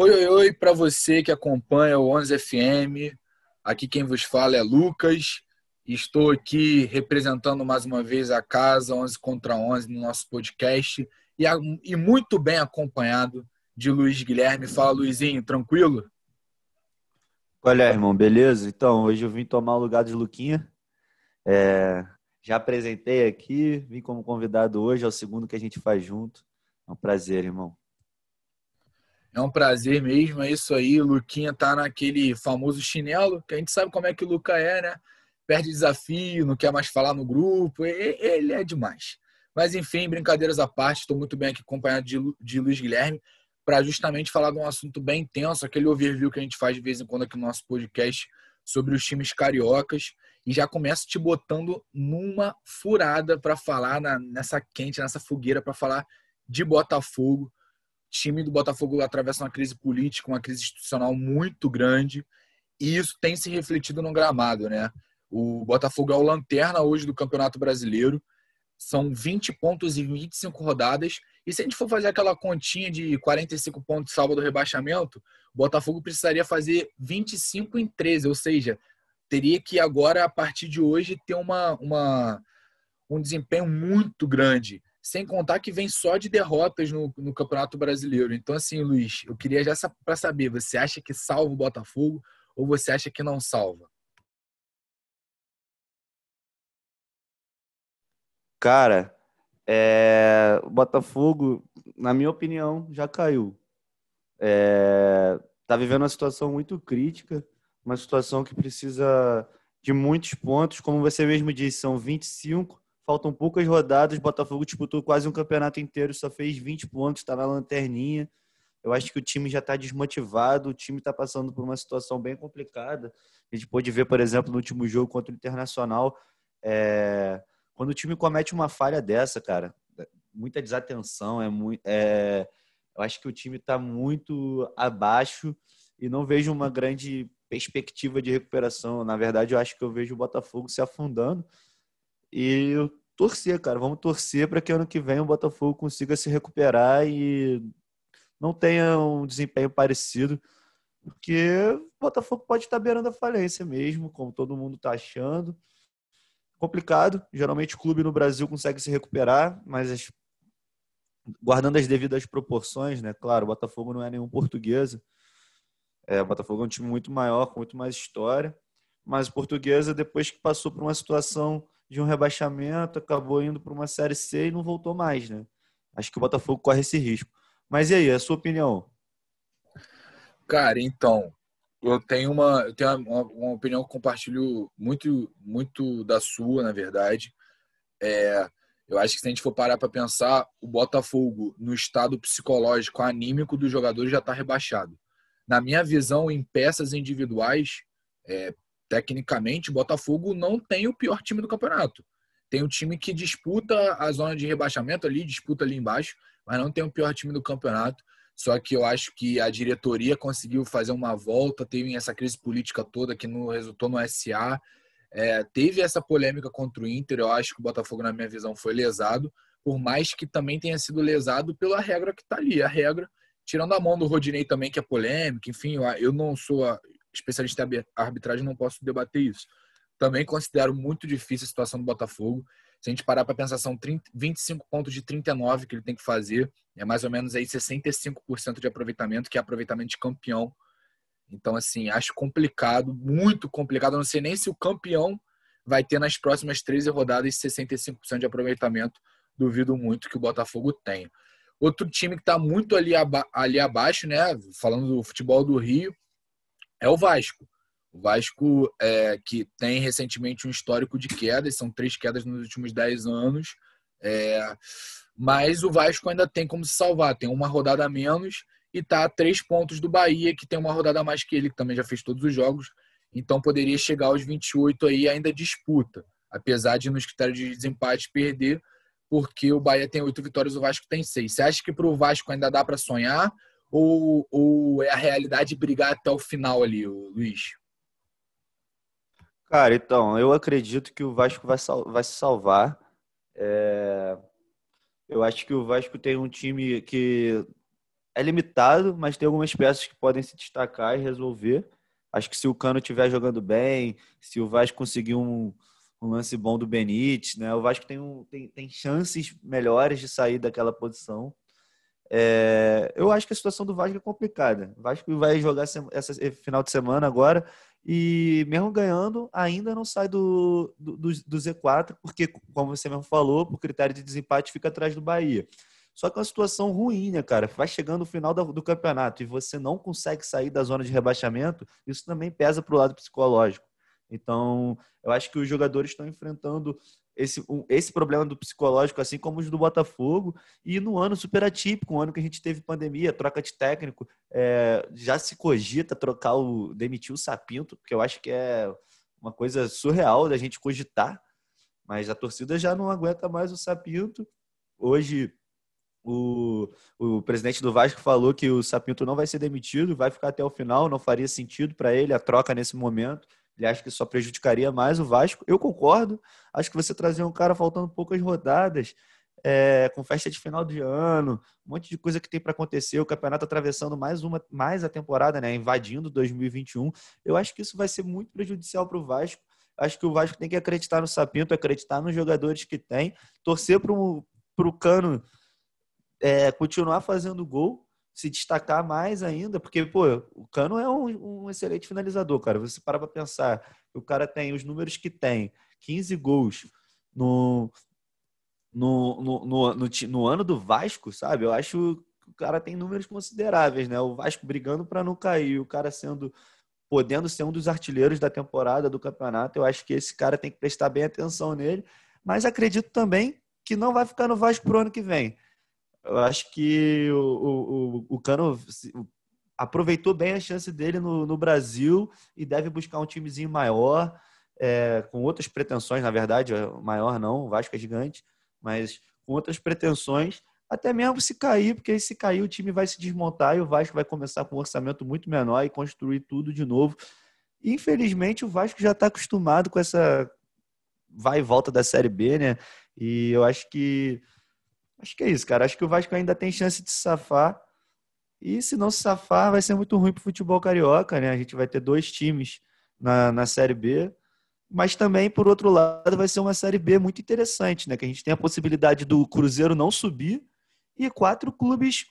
Oi, oi, oi para você que acompanha o 11 FM. Aqui quem vos fala é Lucas. Estou aqui representando mais uma vez a casa 11 contra 11 no nosso podcast e, e muito bem acompanhado de Luiz Guilherme. Fala, Luizinho, tranquilo? Olha, irmão, beleza? Então, hoje eu vim tomar o lugar de Luquinha. É, já apresentei aqui, vim como convidado hoje, é o segundo que a gente faz junto. É um prazer, irmão. É um prazer mesmo, é isso aí. O Luquinha tá naquele famoso chinelo, que a gente sabe como é que o Luca é, né? Perde desafio, não quer mais falar no grupo, ele é demais. Mas enfim, brincadeiras à parte, estou muito bem aqui acompanhado de, de Luiz Guilherme para justamente falar de um assunto bem intenso, aquele overview que a gente faz de vez em quando aqui no nosso podcast sobre os times cariocas. E já começa te botando numa furada para falar na, nessa quente, nessa fogueira, para falar de Botafogo time do Botafogo atravessa uma crise política, uma crise institucional muito grande, e isso tem se refletido no gramado, né? O Botafogo é o lanterna hoje do Campeonato Brasileiro, são 20 pontos em 25 rodadas, e se a gente for fazer aquela continha de 45 pontos salvo do rebaixamento, o Botafogo precisaria fazer 25 em 13, ou seja, teria que agora, a partir de hoje, ter uma, uma um desempenho muito grande sem contar que vem só de derrotas no, no Campeonato Brasileiro. Então, assim, Luiz, eu queria já para saber, você acha que salva o Botafogo ou você acha que não salva? Cara, é... o Botafogo, na minha opinião, já caiu. É... Tá vivendo uma situação muito crítica, uma situação que precisa de muitos pontos, como você mesmo disse, são 25 faltam poucas rodadas, Botafogo disputou quase um campeonato inteiro, só fez 20 pontos, está na lanterninha. Eu acho que o time já está desmotivado, o time está passando por uma situação bem complicada. A gente pôde ver, por exemplo, no último jogo contra o Internacional, é... quando o time comete uma falha dessa, cara, muita desatenção, é muito, é... eu acho que o time está muito abaixo e não vejo uma grande perspectiva de recuperação. Na verdade, eu acho que eu vejo o Botafogo se afundando. E torcer, cara. Vamos torcer para que ano que vem o Botafogo consiga se recuperar e não tenha um desempenho parecido, porque o Botafogo pode estar beirando a falência mesmo, como todo mundo está achando. Complicado. Geralmente o clube no Brasil consegue se recuperar, mas as... guardando as devidas proporções, né? Claro, o Botafogo não é nenhum portuguesa. É, o Botafogo é um time muito maior, com muito mais história. Mas o portuguesa, depois que passou por uma situação de um rebaixamento, acabou indo para uma Série C e não voltou mais, né? Acho que o Botafogo corre esse risco. Mas e aí, a sua opinião? Cara, então, eu tenho uma, eu tenho uma, uma opinião que compartilho muito, muito da sua, na verdade. É, eu acho que se a gente for parar para pensar, o Botafogo, no estado psicológico, anímico dos jogadores, já está rebaixado. Na minha visão, em peças individuais, é, tecnicamente, o Botafogo não tem o pior time do campeonato. Tem um time que disputa a zona de rebaixamento ali, disputa ali embaixo, mas não tem o pior time do campeonato. Só que eu acho que a diretoria conseguiu fazer uma volta, teve essa crise política toda que não resultou no SA. É, teve essa polêmica contra o Inter, eu acho que o Botafogo, na minha visão, foi lesado, por mais que também tenha sido lesado pela regra que está ali. A regra, tirando a mão do Rodinei também, que é polêmica, enfim, eu não sou especialista em arbitragem, não posso debater isso. Também considero muito difícil a situação do Botafogo. Se a gente parar para pensar, são 30, 25 pontos de 39 que ele tem que fazer. É mais ou menos aí 65% de aproveitamento, que é aproveitamento de campeão. Então, assim, acho complicado, muito complicado. Eu não sei nem se o campeão vai ter nas próximas 13 rodadas 65% de aproveitamento. Duvido muito que o Botafogo tenha. Outro time que está muito ali, aba ali abaixo, né? Falando do futebol do Rio, é o Vasco. O Vasco, é, que tem recentemente um histórico de quedas, são três quedas nos últimos dez anos, é, mas o Vasco ainda tem como se salvar, tem uma rodada a menos e está a três pontos do Bahia, que tem uma rodada a mais que ele, que também já fez todos os jogos, então poderia chegar aos 28 aí ainda disputa, apesar de nos critérios de desempate perder, porque o Bahia tem oito vitórias, o Vasco tem seis. Você acha que para o Vasco ainda dá para sonhar? Ou, ou é a realidade brigar até o final ali, Luiz? Cara, então, eu acredito que o Vasco vai, vai se salvar. É... Eu acho que o Vasco tem um time que é limitado, mas tem algumas peças que podem se destacar e resolver. Acho que se o Cano estiver jogando bem, se o Vasco conseguir um, um lance bom do Benítez, né? O Vasco tem, um, tem, tem chances melhores de sair daquela posição. É, eu acho que a situação do Vasco é complicada. O Vasco vai jogar essa final de semana agora e mesmo ganhando, ainda não sai do, do, do Z4, porque, como você mesmo falou, por critério de desempate fica atrás do Bahia. Só que é uma situação ruim, né, cara? Vai chegando no final do campeonato e você não consegue sair da zona de rebaixamento, isso também pesa para o lado psicológico. Então, eu acho que os jogadores estão enfrentando esse, um, esse problema do psicológico, assim como os do Botafogo, e no ano super atípico, um ano que a gente teve pandemia, troca de técnico, é, já se cogita trocar o. demitir o Sapinto, que eu acho que é uma coisa surreal da gente cogitar, mas a torcida já não aguenta mais o Sapinto. Hoje o, o presidente do Vasco falou que o Sapinto não vai ser demitido, vai ficar até o final, não faria sentido para ele a troca nesse momento. Ele acha que só prejudicaria mais o Vasco. Eu concordo. Acho que você trazer um cara faltando poucas rodadas, é, com festa de final de ano, um monte de coisa que tem para acontecer, o campeonato atravessando mais uma, mais a temporada, né, invadindo 2021. Eu acho que isso vai ser muito prejudicial para o Vasco. Acho que o Vasco tem que acreditar no Sapinto, acreditar nos jogadores que tem, torcer para o Cano é, continuar fazendo gol, se destacar mais ainda, porque, pô, o Cano é um, um excelente finalizador, cara. Você para para pensar, o cara tem os números que tem, 15 gols no, no, no, no, no, no ano do Vasco, sabe? Eu acho que o cara tem números consideráveis, né? O Vasco brigando para não cair, o cara sendo podendo ser um dos artilheiros da temporada do campeonato. Eu acho que esse cara tem que prestar bem atenção nele, mas acredito também que não vai ficar no Vasco pro ano que vem. Eu acho que o, o, o Cano aproveitou bem a chance dele no, no Brasil e deve buscar um timezinho maior, é, com outras pretensões, na verdade, maior não, o Vasco é gigante, mas com outras pretensões, até mesmo se cair, porque se cair o time vai se desmontar e o Vasco vai começar com um orçamento muito menor e construir tudo de novo. Infelizmente, o Vasco já está acostumado com essa vai e volta da Série B, né? E eu acho que Acho que é isso, cara. Acho que o Vasco ainda tem chance de se safar. E se não se safar, vai ser muito ruim para o futebol carioca, né? A gente vai ter dois times na, na Série B. Mas também, por outro lado, vai ser uma Série B muito interessante, né? Que a gente tem a possibilidade do Cruzeiro não subir e quatro clubes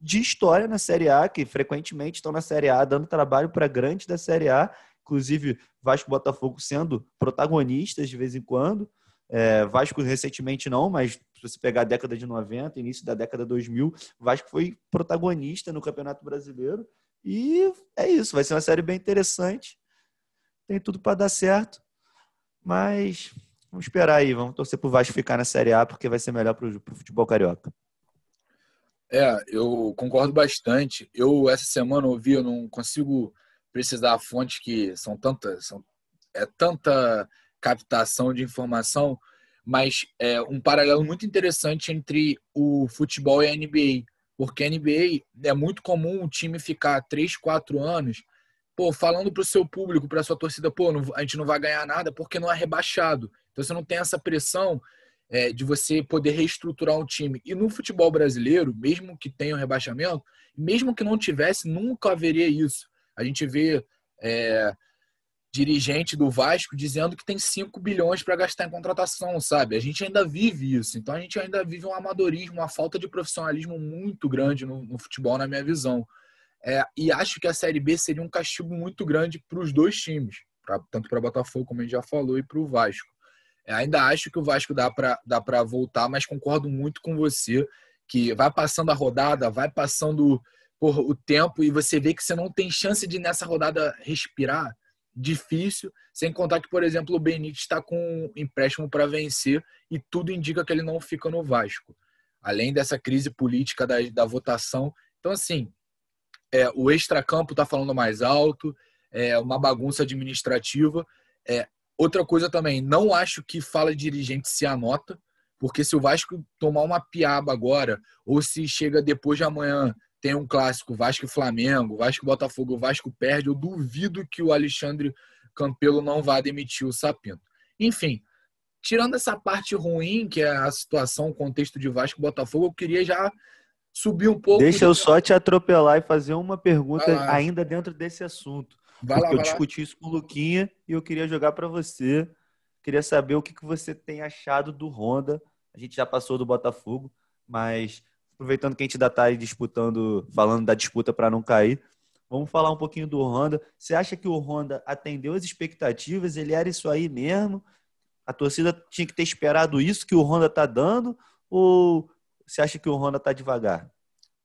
de história na Série A, que frequentemente estão na Série A, dando trabalho para grandes da Série A, inclusive Vasco e Botafogo sendo protagonistas de vez em quando. É, Vasco recentemente não, mas se você pegar a década de 90, início da década 2000, Vasco foi protagonista no Campeonato Brasileiro. E é isso, vai ser uma série bem interessante. Tem tudo para dar certo. Mas vamos esperar aí, vamos torcer para o Vasco ficar na Série A, porque vai ser melhor para o futebol carioca. É, eu concordo bastante. Eu, essa semana, ouvi, eu não consigo precisar fontes que são tantas, são, é tanta captação de informação, mas é um paralelo muito interessante entre o futebol e a NBA, porque a NBA é muito comum o time ficar 3, 4 anos pô, falando para o seu público, para sua torcida, pô, não, a gente não vai ganhar nada porque não é rebaixado. Então você não tem essa pressão é, de você poder reestruturar um time. E no futebol brasileiro, mesmo que tenha um rebaixamento, mesmo que não tivesse, nunca haveria isso. A gente vê é, dirigente do Vasco dizendo que tem 5 bilhões para gastar em contratação, sabe? A gente ainda vive isso. Então a gente ainda vive um amadorismo, uma falta de profissionalismo muito grande no, no futebol, na minha visão. É, e acho que a Série B seria um castigo muito grande para os dois times, pra, tanto para Botafogo, como a gente já falou, e para o Vasco. É, ainda acho que o Vasco dá para dá voltar, mas concordo muito com você que vai passando a rodada, vai passando por, o tempo e você vê que você não tem chance de nessa rodada respirar difícil, sem contar que, por exemplo, o Benítez está com um empréstimo para vencer e tudo indica que ele não fica no Vasco. Além dessa crise política da, da votação. Então, assim, é, o extracampo está falando mais alto, é uma bagunça administrativa. É, outra coisa também, não acho que fala dirigente se anota, porque se o Vasco tomar uma piaba agora, ou se chega depois de amanhã tem um clássico Vasco e Flamengo, Vasco e Botafogo, o Vasco perde, eu duvido que o Alexandre Campelo não vá demitir o Sapinto. Enfim, tirando essa parte ruim, que é a situação, o contexto de Vasco e Botafogo, eu queria já subir um pouco. Deixa eu só te atropelar e fazer uma pergunta ainda dentro desse assunto. Vai porque lá, eu discuti lá. isso com o Luquinha e eu queria jogar para você. Queria saber o que, que você tem achado do Honda. A gente já passou do Botafogo, mas aproveitando que a gente ainda está disputando, falando da disputa para não cair, vamos falar um pouquinho do Honda. Você acha que o Honda atendeu as expectativas? Ele era isso aí mesmo? A torcida tinha que ter esperado isso que o Honda está dando? Ou você acha que o Honda está devagar?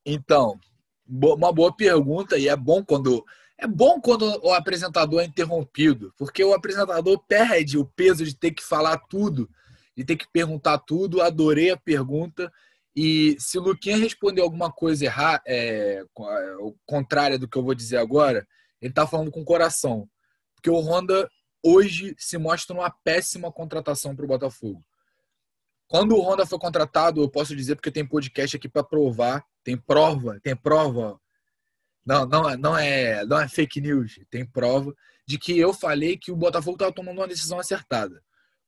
Então, uma boa pergunta e é bom quando é bom quando o apresentador é interrompido, porque o apresentador perde o peso de ter que falar tudo, de ter que perguntar tudo. Adorei a pergunta. E se o Luquinha responder alguma coisa errada, é, é contrária do que eu vou dizer agora, ele está falando com o coração. Porque o Honda hoje se mostra uma péssima contratação para o Botafogo. Quando o Honda foi contratado, eu posso dizer porque tem podcast aqui para provar, tem prova, tem prova. Não, não, não é, não é fake news, tem prova de que eu falei que o Botafogo estava tomando uma decisão acertada.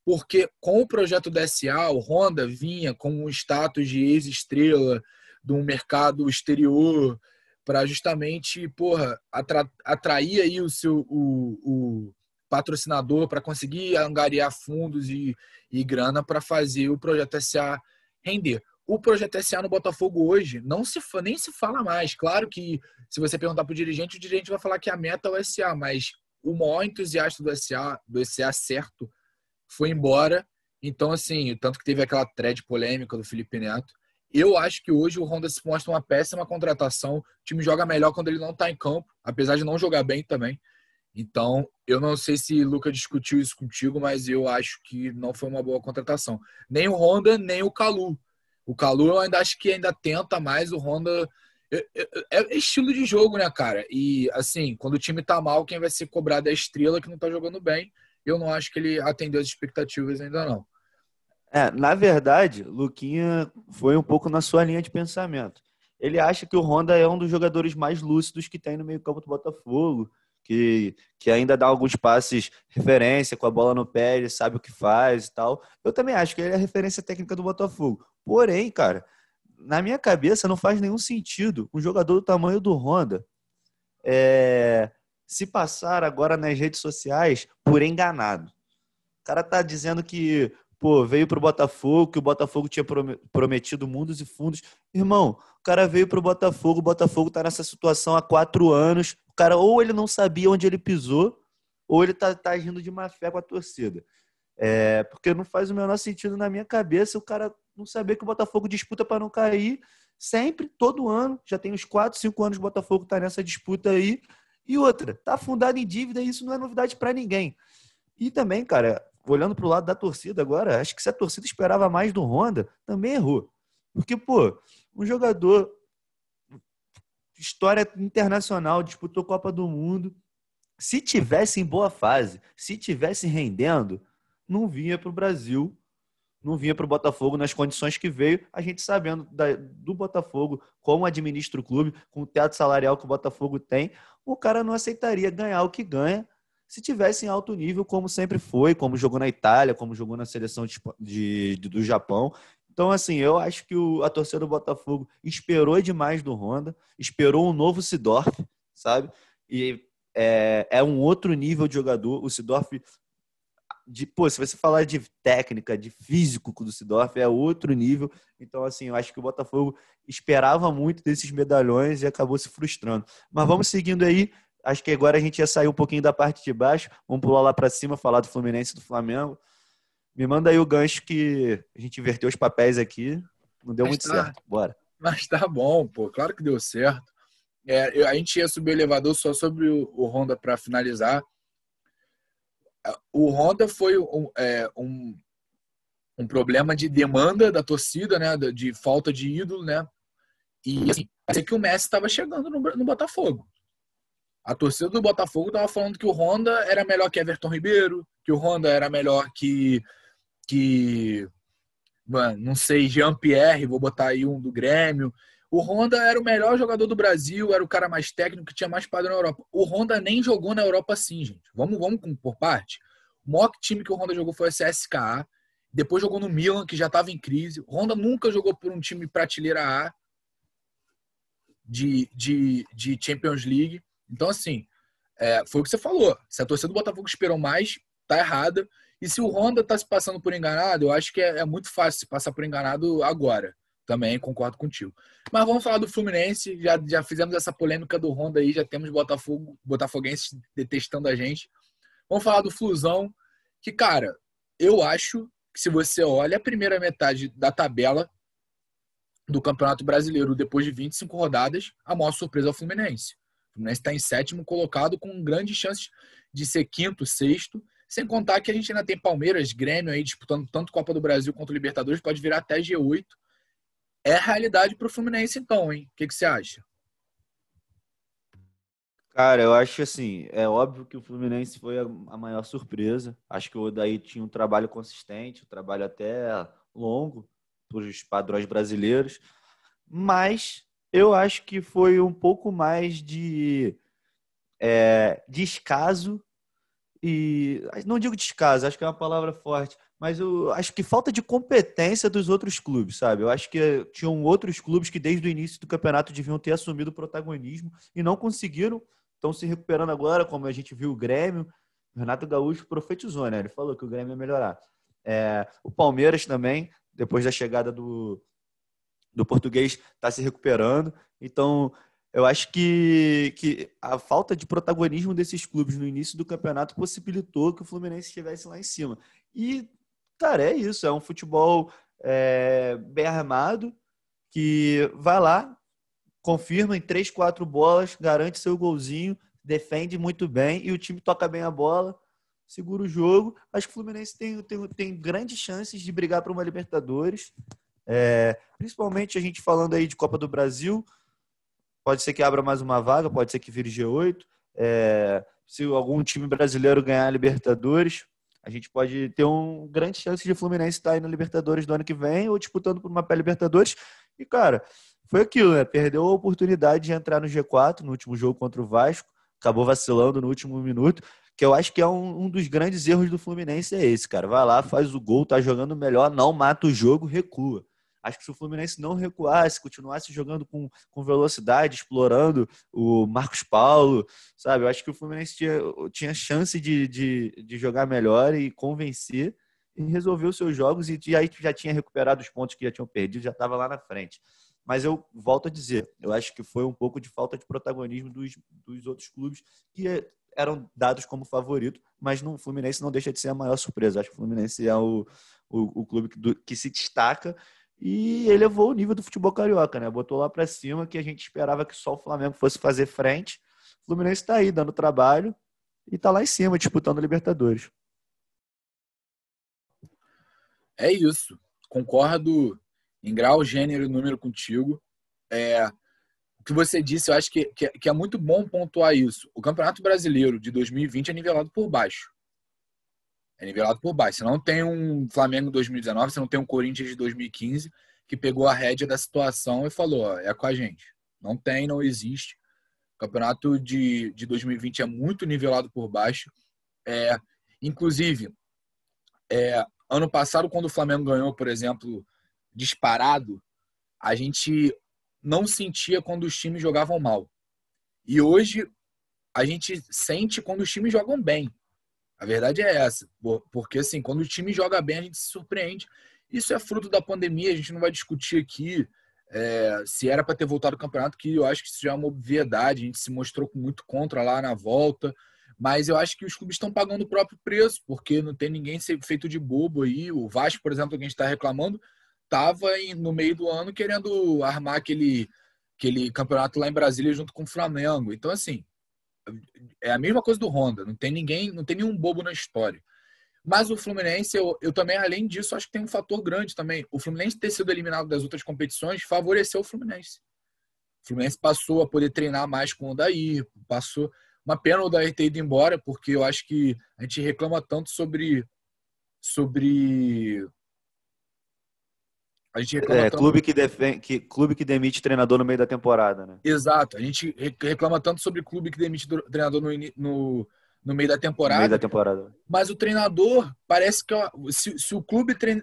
Porque com o projeto SA, o Honda vinha com um status de ex-estrela de um mercado exterior para justamente, porra, atra atrair aí o seu o, o patrocinador para conseguir angariar fundos e, e grana para fazer o projeto SA render. O projeto SA no Botafogo hoje não se nem se fala mais. Claro que se você perguntar para o dirigente, o dirigente vai falar que a meta é o SA, mas o maior entusiasta do SA, do SA certo, foi embora. Então, assim, tanto que teve aquela thread polêmica do Felipe Neto. Eu acho que hoje o Honda se mostra uma péssima contratação. O time joga melhor quando ele não está em campo, apesar de não jogar bem também. Então, eu não sei se Luca discutiu isso contigo, mas eu acho que não foi uma boa contratação. Nem o Honda, nem o Calu. O Calu eu ainda acho que ainda tenta mais, o Honda é, estilo de jogo, né, cara? E assim, quando o time tá mal, quem vai ser cobrado é a estrela que não tá jogando bem. Eu não acho que ele atendeu as expectativas ainda não. É, na verdade, Luquinha foi um pouco na sua linha de pensamento. Ele acha que o Honda é um dos jogadores mais lúcidos que tem no meio-campo do Botafogo que, que ainda dá alguns passes referência com a bola no pé, ele sabe o que faz e tal. Eu também acho que ele é a referência técnica do Botafogo. Porém, cara, na minha cabeça não faz nenhum sentido um jogador do tamanho do Honda é, se passar agora nas redes sociais por enganado. O cara tá dizendo que pô, veio pro Botafogo, que o Botafogo tinha prometido mundos e fundos. Irmão, o cara veio pro Botafogo, o Botafogo tá nessa situação há quatro anos, cara ou ele não sabia onde ele pisou, ou ele tá, tá agindo de má fé com a torcida. É, porque não faz o menor sentido na minha cabeça o cara não saber que o Botafogo disputa para não cair sempre, todo ano. Já tem uns 4, 5 anos o Botafogo tá nessa disputa aí. E outra, tá afundado em dívida e isso não é novidade para ninguém. E também, cara, olhando pro lado da torcida agora, acho que se a torcida esperava mais do Honda, também errou. Porque, pô, um jogador história internacional, disputou Copa do Mundo. Se tivesse em boa fase, se tivesse rendendo, não vinha para o Brasil, não vinha para o Botafogo nas condições que veio, a gente sabendo da, do Botafogo, como administra o clube, com o teto salarial que o Botafogo tem, o cara não aceitaria ganhar o que ganha se tivesse em alto nível, como sempre foi, como jogou na Itália, como jogou na seleção de, de, do Japão. Então, assim, eu acho que o, a torcida do Botafogo esperou demais do Honda, esperou um novo Sidorf, sabe? E é, é um outro nível de jogador. O Sidorf, de, pô, se você falar de técnica, de físico do Sidorf, é outro nível. Então, assim, eu acho que o Botafogo esperava muito desses medalhões e acabou se frustrando. Mas vamos seguindo aí. Acho que agora a gente ia sair um pouquinho da parte de baixo. Vamos pular lá para cima, falar do Fluminense e do Flamengo. Me manda aí o gancho que a gente inverteu os papéis aqui. Não deu Mas muito tá. certo. Bora. Mas tá bom, pô. Claro que deu certo. É, a gente ia subir o elevador só sobre o, o Honda para finalizar. O Honda foi um, é, um, um, problema de demanda da torcida, né? De falta de ídolo, né? E assim, é que o Messi estava chegando no, no Botafogo. A torcida do Botafogo estava falando que o Honda era melhor que Everton Ribeiro, que o Honda era melhor que que, mano, não sei, Jean-Pierre, vou botar aí um do Grêmio. O Honda era o melhor jogador do Brasil, era o cara mais técnico, que tinha mais padrão na Europa. O Honda nem jogou na Europa assim, gente. Vamos, vamos por parte. O maior time que o Honda jogou foi o CSKA. Depois jogou no Milan, que já estava em crise. O Honda nunca jogou por um time prateleira A. de, de, de Champions League. Então, assim, é, foi o que você falou. Se a torcida do Botafogo esperou mais, tá errada. E se o Honda tá se passando por enganado, eu acho que é, é muito fácil se passar por enganado agora. Também concordo contigo. Mas vamos falar do Fluminense. Já, já fizemos essa polêmica do Honda aí, já temos Botafogo, Botafoguenses detestando a gente. Vamos falar do Flusão, que, cara, eu acho que se você olha a primeira metade da tabela do Campeonato Brasileiro depois de 25 rodadas, a maior surpresa é o Fluminense. O Fluminense está em sétimo colocado com grandes chances de ser quinto, sexto, sem contar que a gente ainda tem Palmeiras, Grêmio aí disputando tanto Copa do Brasil quanto Libertadores, pode virar até G8. É a realidade para o Fluminense então, hein? O que, que você acha? Cara, eu acho assim, é óbvio que o Fluminense foi a maior surpresa. Acho que o Odaí tinha um trabalho consistente, um trabalho até longo para os padrões brasileiros, mas eu acho que foi um pouco mais de é, descaso e não digo descaso, acho que é uma palavra forte, mas eu acho que falta de competência dos outros clubes, sabe? Eu acho que tinham outros clubes que desde o início do campeonato deviam ter assumido o protagonismo e não conseguiram estão se recuperando agora, como a gente viu o Grêmio. Renato Gaúcho profetizou, né? Ele falou que o Grêmio ia melhorar. É, o Palmeiras também, depois da chegada do, do português, está se recuperando. Então, eu acho que, que a falta de protagonismo desses clubes no início do campeonato possibilitou que o Fluminense estivesse lá em cima. E, cara, é isso. É um futebol é, bem armado que vai lá, confirma em três, quatro bolas, garante seu golzinho, defende muito bem e o time toca bem a bola, segura o jogo. Acho que o Fluminense tem, tem, tem grandes chances de brigar para uma Libertadores. É, principalmente a gente falando aí de Copa do Brasil. Pode ser que abra mais uma vaga, pode ser que vire G8. É, se algum time brasileiro ganhar a Libertadores, a gente pode ter um grande chance de Fluminense estar aí na Libertadores do ano que vem ou disputando por uma pé Libertadores. E, cara, foi aquilo, né? Perdeu a oportunidade de entrar no G4 no último jogo contra o Vasco, acabou vacilando no último minuto, que eu acho que é um, um dos grandes erros do Fluminense é esse, cara. Vai lá, faz o gol, tá jogando melhor, não mata o jogo, recua. Acho que se o Fluminense não recuasse, continuasse jogando com, com velocidade, explorando o Marcos Paulo, sabe? Eu acho que o Fluminense tinha, tinha chance de, de, de jogar melhor e convencer e resolver os seus jogos e, e aí já tinha recuperado os pontos que já tinham perdido, já estava lá na frente. Mas eu volto a dizer, eu acho que foi um pouco de falta de protagonismo dos, dos outros clubes que eram dados como favorito, mas no Fluminense não deixa de ser a maior surpresa. Acho que o Fluminense é o, o, o clube que, do, que se destaca e elevou o nível do futebol carioca, né? Botou lá para cima que a gente esperava que só o Flamengo fosse fazer frente. O Fluminense está aí dando trabalho e está lá em cima disputando a Libertadores. É isso. Concordo em grau, gênero e número contigo. É, o que você disse, eu acho que, que, que, é muito bom pontuar isso. O Campeonato Brasileiro de 2020 é nivelado por baixo. É nivelado por baixo. Você não tem um Flamengo 2019, você não tem um Corinthians de 2015 que pegou a rédea da situação e falou: ó, é com a gente. Não tem, não existe. O campeonato de, de 2020 é muito nivelado por baixo. É, inclusive, é, ano passado, quando o Flamengo ganhou, por exemplo, disparado, a gente não sentia quando os times jogavam mal. E hoje a gente sente quando os times jogam bem. A verdade é essa. Porque assim, quando o time joga bem, a gente se surpreende. Isso é fruto da pandemia, a gente não vai discutir aqui é, se era para ter voltado o campeonato, que eu acho que isso já é uma obviedade. A gente se mostrou muito contra lá na volta. Mas eu acho que os clubes estão pagando o próprio preço, porque não tem ninguém feito de bobo aí. O Vasco, por exemplo, que a gente está reclamando, estava no meio do ano querendo armar aquele, aquele campeonato lá em Brasília junto com o Flamengo. Então, assim, é a mesma coisa do Honda. Não tem ninguém, não tem nenhum bobo na história. Mas o Fluminense, eu, eu também, além disso, acho que tem um fator grande também. O Fluminense ter sido eliminado das outras competições favoreceu o Fluminense. O Fluminense passou a poder treinar mais com o Daí, passou. Uma pena o Daí ter ido embora, porque eu acho que a gente reclama tanto sobre, sobre a gente reclama é, tanto... clube, que defende, que, clube que demite treinador no meio da temporada, né? Exato. A gente reclama tanto sobre clube que demite treinador no, no, no meio da temporada. No meio da temporada. Mas o treinador, parece que se, se o clube trein,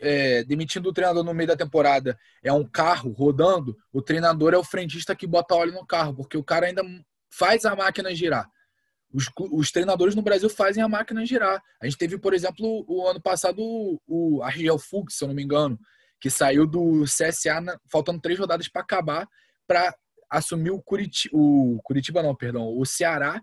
é, demitindo o treinador no meio da temporada é um carro rodando, o treinador é o frentista que bota óleo no carro, porque o cara ainda faz a máquina girar. Os, os treinadores no Brasil fazem a máquina girar. A gente teve, por exemplo, o ano passado o, o Argel Fux, se eu não me engano, que saiu do CSA na, faltando três rodadas para acabar para assumir o Curitiba, o Curitiba não, perdão, o Ceará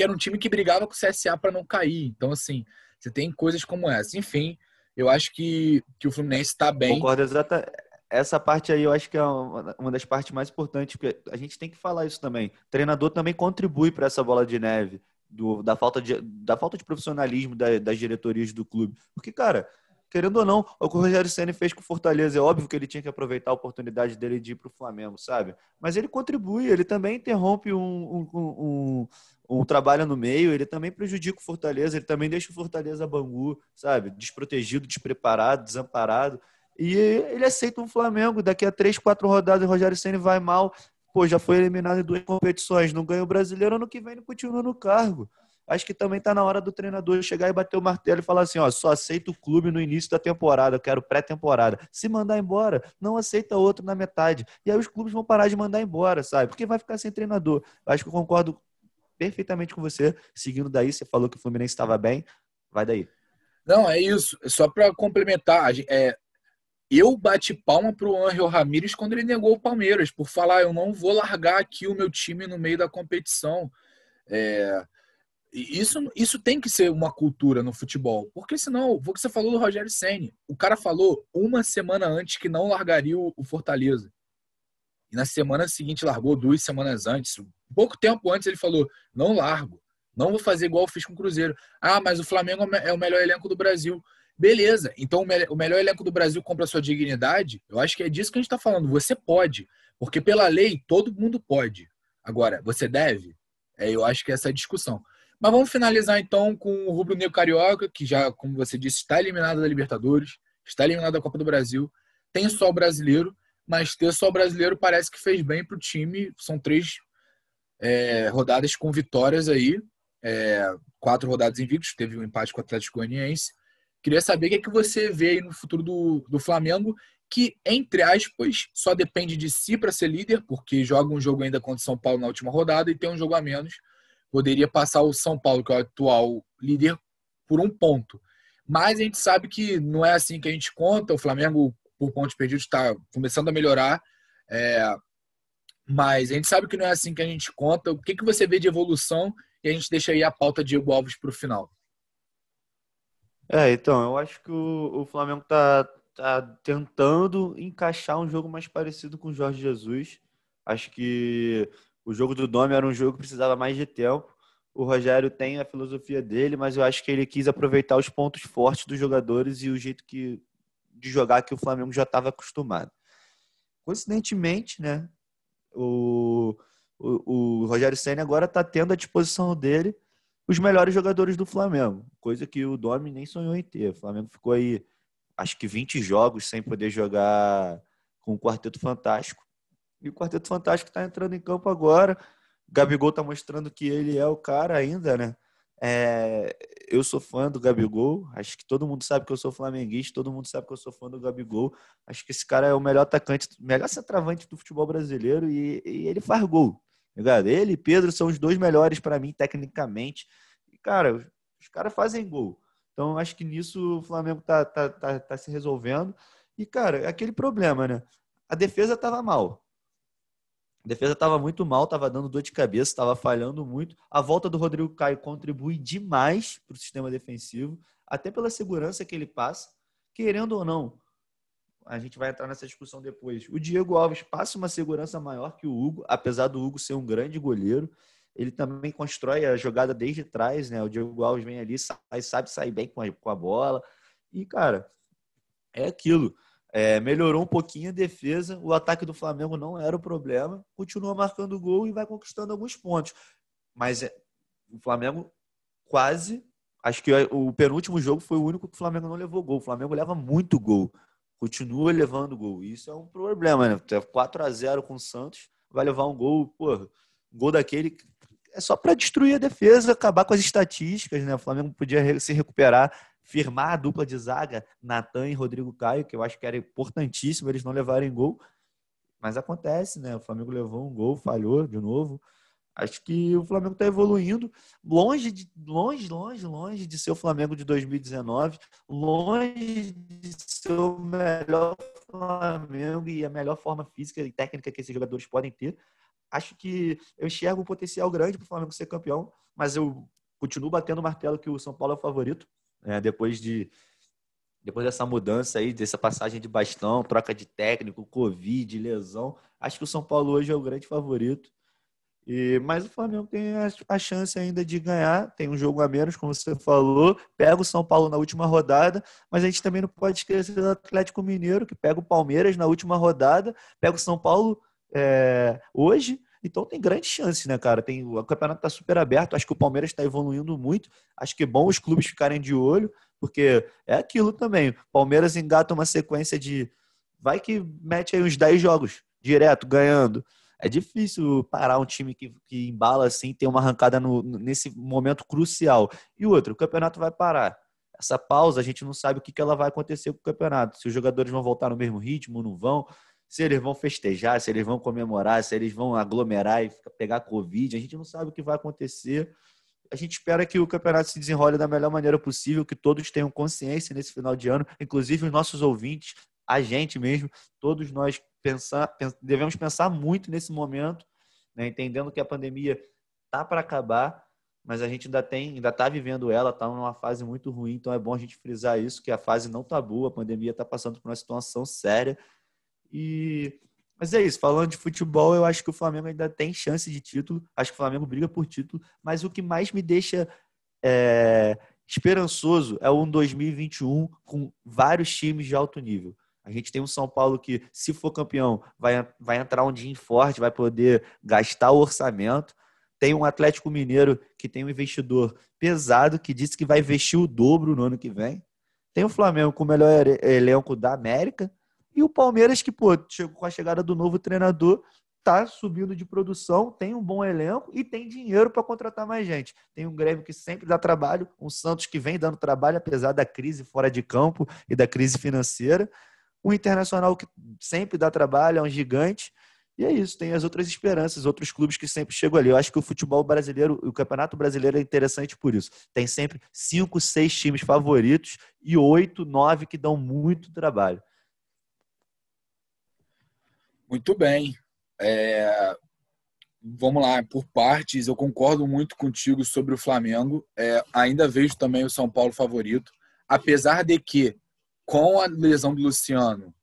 que era um time que brigava com o CSA para não cair. Então, assim, você tem coisas como essa. Enfim, eu acho que, que o Fluminense está bem. Concordo exata. Essa parte aí eu acho que é uma das partes mais importantes, porque a gente tem que falar isso também. O treinador também contribui para essa bola de neve, do, da, falta de, da falta de profissionalismo da, das diretorias do clube. Porque, cara, querendo ou não, o que o Rogério Senna fez com o Fortaleza, é óbvio que ele tinha que aproveitar a oportunidade dele de ir para o Flamengo, sabe? Mas ele contribui, ele também interrompe um, um, um, um, trabalho no meio, ele também prejudica o Fortaleza, ele também deixa o Fortaleza bangu, sabe? Desprotegido, despreparado, desamparado. E ele aceita um Flamengo, daqui a três, quatro rodadas o Rogério Senna vai mal, pô, já foi eliminado em duas competições, não ganha o brasileiro, ano que vem ele continua no cargo acho que também está na hora do treinador chegar e bater o martelo e falar assim: ó, só aceita o clube no início da temporada, eu quero pré-temporada. Se mandar embora, não aceita outro na metade. E aí os clubes vão parar de mandar embora, sabe? Porque vai ficar sem treinador. Acho que eu concordo perfeitamente com você. Seguindo daí, você falou que o Fluminense estava bem, vai daí. Não, é isso. Só para complementar, é, eu bati palma pro Angel Ramírez quando ele negou o Palmeiras, por falar, eu não vou largar aqui o meu time no meio da competição. É, isso, isso tem que ser uma cultura no futebol. Porque senão, o que você falou do Rogério Senni. O cara falou uma semana antes que não largaria o Fortaleza. E na semana seguinte largou duas semanas antes. Pouco tempo antes ele falou: não largo. Não vou fazer igual eu fiz com o Cruzeiro. Ah, mas o Flamengo é o melhor elenco do Brasil. Beleza. Então o melhor elenco do Brasil compra sua dignidade. Eu acho que é disso que a gente está falando. Você pode. Porque pela lei, todo mundo pode. Agora, você deve? É, eu acho que essa é a discussão. Mas vamos finalizar então com o Rubro Negro Carioca, que já, como você disse, está eliminado da Libertadores, está eliminado da Copa do Brasil, tem só o brasileiro, mas ter só o brasileiro parece que fez bem para o time. São três é, rodadas com vitórias aí, é, quatro rodadas invictos, teve um empate com o Atlético Goianiense. Queria saber o que, é que você vê aí no futuro do, do Flamengo, que, entre aspas, só depende de si para ser líder, porque joga um jogo ainda contra o São Paulo na última rodada e tem um jogo a menos poderia passar o São Paulo, que é o atual líder, por um ponto. Mas a gente sabe que não é assim que a gente conta. O Flamengo, por pontos perdidos, está começando a melhorar. É... Mas a gente sabe que não é assim que a gente conta. O que, que você vê de evolução? E a gente deixa aí a pauta de Diego Alves para o final. É, então, eu acho que o, o Flamengo está tá tentando encaixar um jogo mais parecido com o Jorge Jesus. Acho que o jogo do Dome era um jogo que precisava mais de tempo. O Rogério tem a filosofia dele, mas eu acho que ele quis aproveitar os pontos fortes dos jogadores e o jeito que, de jogar que o Flamengo já estava acostumado. Coincidentemente, né, o, o, o Rogério Senna agora está tendo à disposição dele os melhores jogadores do Flamengo, coisa que o Domi nem sonhou em ter. O Flamengo ficou aí, acho que 20 jogos sem poder jogar com o Quarteto Fantástico. E o Quarteto Fantástico está entrando em campo agora. Gabigol está mostrando que ele é o cara ainda, né? É, eu sou fã do Gabigol. Acho que todo mundo sabe que eu sou flamenguista. Todo mundo sabe que eu sou fã do Gabigol. Acho que esse cara é o melhor atacante, melhor centroavante do futebol brasileiro e, e ele faz gol. Tá ligado? Ele e Pedro são os dois melhores para mim, tecnicamente. E, cara, os caras fazem gol. Então, acho que nisso o Flamengo tá, tá, tá, tá se resolvendo. E, cara, é aquele problema, né? A defesa tava mal. A defesa estava muito mal, estava dando dor de cabeça, estava falhando muito. A volta do Rodrigo Caio contribui demais para o sistema defensivo, até pela segurança que ele passa. Querendo ou não, a gente vai entrar nessa discussão depois. O Diego Alves passa uma segurança maior que o Hugo, apesar do Hugo ser um grande goleiro. Ele também constrói a jogada desde trás, né? O Diego Alves vem ali, sai, sabe sair bem com a, com a bola. E, cara, é aquilo. É, melhorou um pouquinho a defesa, o ataque do Flamengo não era o problema, continua marcando gol e vai conquistando alguns pontos. Mas é, o Flamengo quase. Acho que o penúltimo jogo foi o único que o Flamengo não levou gol. O Flamengo leva muito gol, continua levando gol. Isso é um problema, né? 4 a 0 com o Santos, vai levar um gol, porra, um gol daquele é só para destruir a defesa, acabar com as estatísticas, né? O Flamengo podia se recuperar, firmar a dupla de zaga, Natan e Rodrigo Caio, que eu acho que era importantíssimo eles não levarem gol. Mas acontece, né? O Flamengo levou um gol, falhou de novo. Acho que o Flamengo está evoluindo, longe, de, longe, longe, longe de ser o Flamengo de 2019, longe de ser o melhor Flamengo e a melhor forma física e técnica que esses jogadores podem ter. Acho que eu enxergo um potencial grande para o Flamengo ser campeão, mas eu continuo batendo o martelo que o São Paulo é o favorito, né? depois de depois dessa mudança aí, dessa passagem de bastão, troca de técnico, Covid, lesão. Acho que o São Paulo hoje é o grande favorito. E, mas o Flamengo tem a, a, chance ainda de ganhar, tem um jogo a menos, como você falou, pega o São Paulo na última rodada, mas a gente também não pode esquecer do Atlético Mineiro, que pega o Palmeiras na última rodada, pega o São Paulo é, hoje, então tem grande chance, né, cara? Tem, o campeonato está super aberto, acho que o Palmeiras está evoluindo muito, acho que é bom os clubes ficarem de olho, porque é aquilo também. Palmeiras engata uma sequência de. Vai que mete aí uns 10 jogos direto, ganhando. É difícil parar um time que, que embala assim, ter uma arrancada no, nesse momento crucial. E outro, o campeonato vai parar. Essa pausa, a gente não sabe o que, que ela vai acontecer com o campeonato. Se os jogadores vão voltar no mesmo ritmo, não vão. Se eles vão festejar, se eles vão comemorar, se eles vão aglomerar e pegar Covid, a gente não sabe o que vai acontecer. A gente espera que o campeonato se desenrole da melhor maneira possível, que todos tenham consciência nesse final de ano, inclusive os nossos ouvintes, a gente mesmo, todos nós pensar, devemos pensar muito nesse momento, né, entendendo que a pandemia tá para acabar, mas a gente ainda tem, ainda está vivendo ela, está numa fase muito ruim, então é bom a gente frisar isso, que a fase não tá boa, a pandemia está passando por uma situação séria e mas é isso, falando de futebol, eu acho que o Flamengo ainda tem chance de título. Acho que o Flamengo briga por título. Mas o que mais me deixa é, esperançoso é um 2021 com vários times de alto nível. A gente tem um São Paulo que, se for campeão, vai, vai entrar um dia forte, vai poder gastar o orçamento. Tem um Atlético Mineiro que tem um investidor pesado que disse que vai investir o dobro no ano que vem. Tem o Flamengo com o melhor elenco da América e o Palmeiras, que, pô, chegou com a chegada do novo treinador, tá subindo de produção, tem um bom elenco e tem dinheiro para contratar mais gente. Tem um Grêmio que sempre dá trabalho, um Santos que vem dando trabalho apesar da crise fora de campo e da crise financeira. O Internacional que sempre dá trabalho, é um gigante. E é isso, tem as outras esperanças, outros clubes que sempre chegam ali. Eu acho que o futebol brasileiro, o campeonato brasileiro é interessante por isso. Tem sempre cinco, seis times favoritos e oito, nove que dão muito trabalho. Muito bem. É, vamos lá, por partes, eu concordo muito contigo sobre o Flamengo. É, ainda vejo também o São Paulo favorito, apesar de que, com a lesão do Luciano,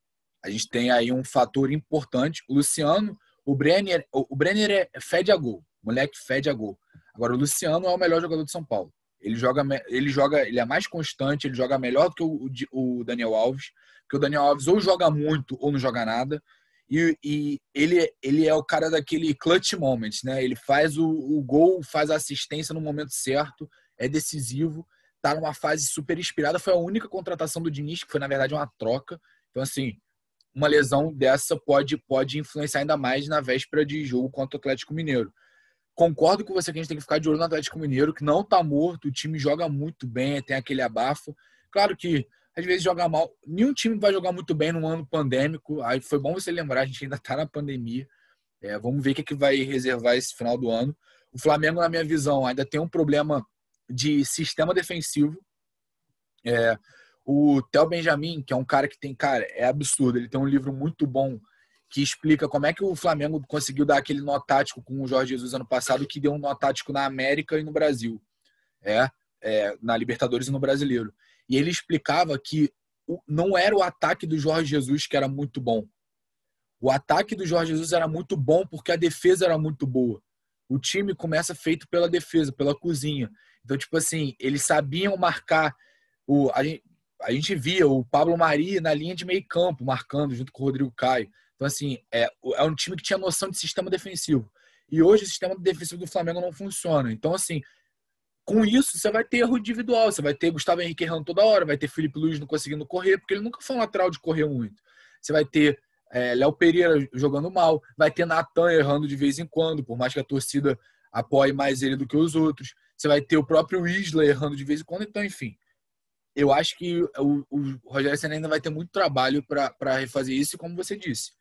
a gente tem aí um fator importante. O Luciano, o Brenner, o Brenner é fede a gol, moleque fede a gol. Agora, o Luciano é o melhor jogador de São Paulo. Ele joga, ele joga, ele é mais constante, ele joga melhor do que o, o Daniel Alves, porque o Daniel Alves ou joga muito ou não joga nada. E, e, ele, ele é o cara daquele clutch moment, né? Ele faz o, o, gol, faz a assistência no momento certo, é decisivo, tá numa fase super inspirada. Foi a única contratação do Diniz, que foi, na verdade, uma troca. Então, assim, uma lesão dessa pode, pode influenciar ainda mais na véspera de jogo contra o Atlético Mineiro. Concordo com você que a gente tem que ficar de olho no Atlético Mineiro, que não tá morto, o time joga muito bem, tem aquele abafo. Claro que às vezes joga mal. Nenhum time vai jogar muito bem num ano pandêmico. Aí foi bom você lembrar, a gente ainda está na pandemia. É, vamos ver o que, é que vai reservar esse final do ano. O Flamengo, na minha visão, ainda tem um problema de sistema defensivo. É, o Theo Benjamin, que é um cara que tem, cara, é absurdo. Ele tem um livro muito bom que explica como é que o Flamengo conseguiu dar aquele nó tático com o Jorge Jesus ano passado, que deu um nó tático na América e no Brasil. É, é na Libertadores e no Brasileiro. E ele explicava que não era o ataque do Jorge Jesus que era muito bom. O ataque do Jorge Jesus era muito bom porque a defesa era muito boa. O time começa feito pela defesa, pela cozinha. Então, tipo assim, eles sabiam marcar. O, a, gente, a gente via o Pablo Mari na linha de meio campo, marcando junto com o Rodrigo Caio. Então, assim, é, é um time que tinha noção de sistema defensivo. E hoje o sistema defensivo do Flamengo não funciona. Então, assim, com isso, você vai ter erro individual. Você vai ter Gustavo Henrique errando toda hora, vai ter Felipe Luiz não conseguindo correr, porque ele nunca foi um lateral de correr muito. Você vai ter é, Léo Pereira jogando mal, vai ter Natan errando de vez em quando, por mais que a torcida apoie mais ele do que os outros. Você vai ter o próprio Isla errando de vez em quando. Então, enfim, eu acho que o, o Rogério Senna ainda vai ter muito trabalho para refazer isso. Como você disse,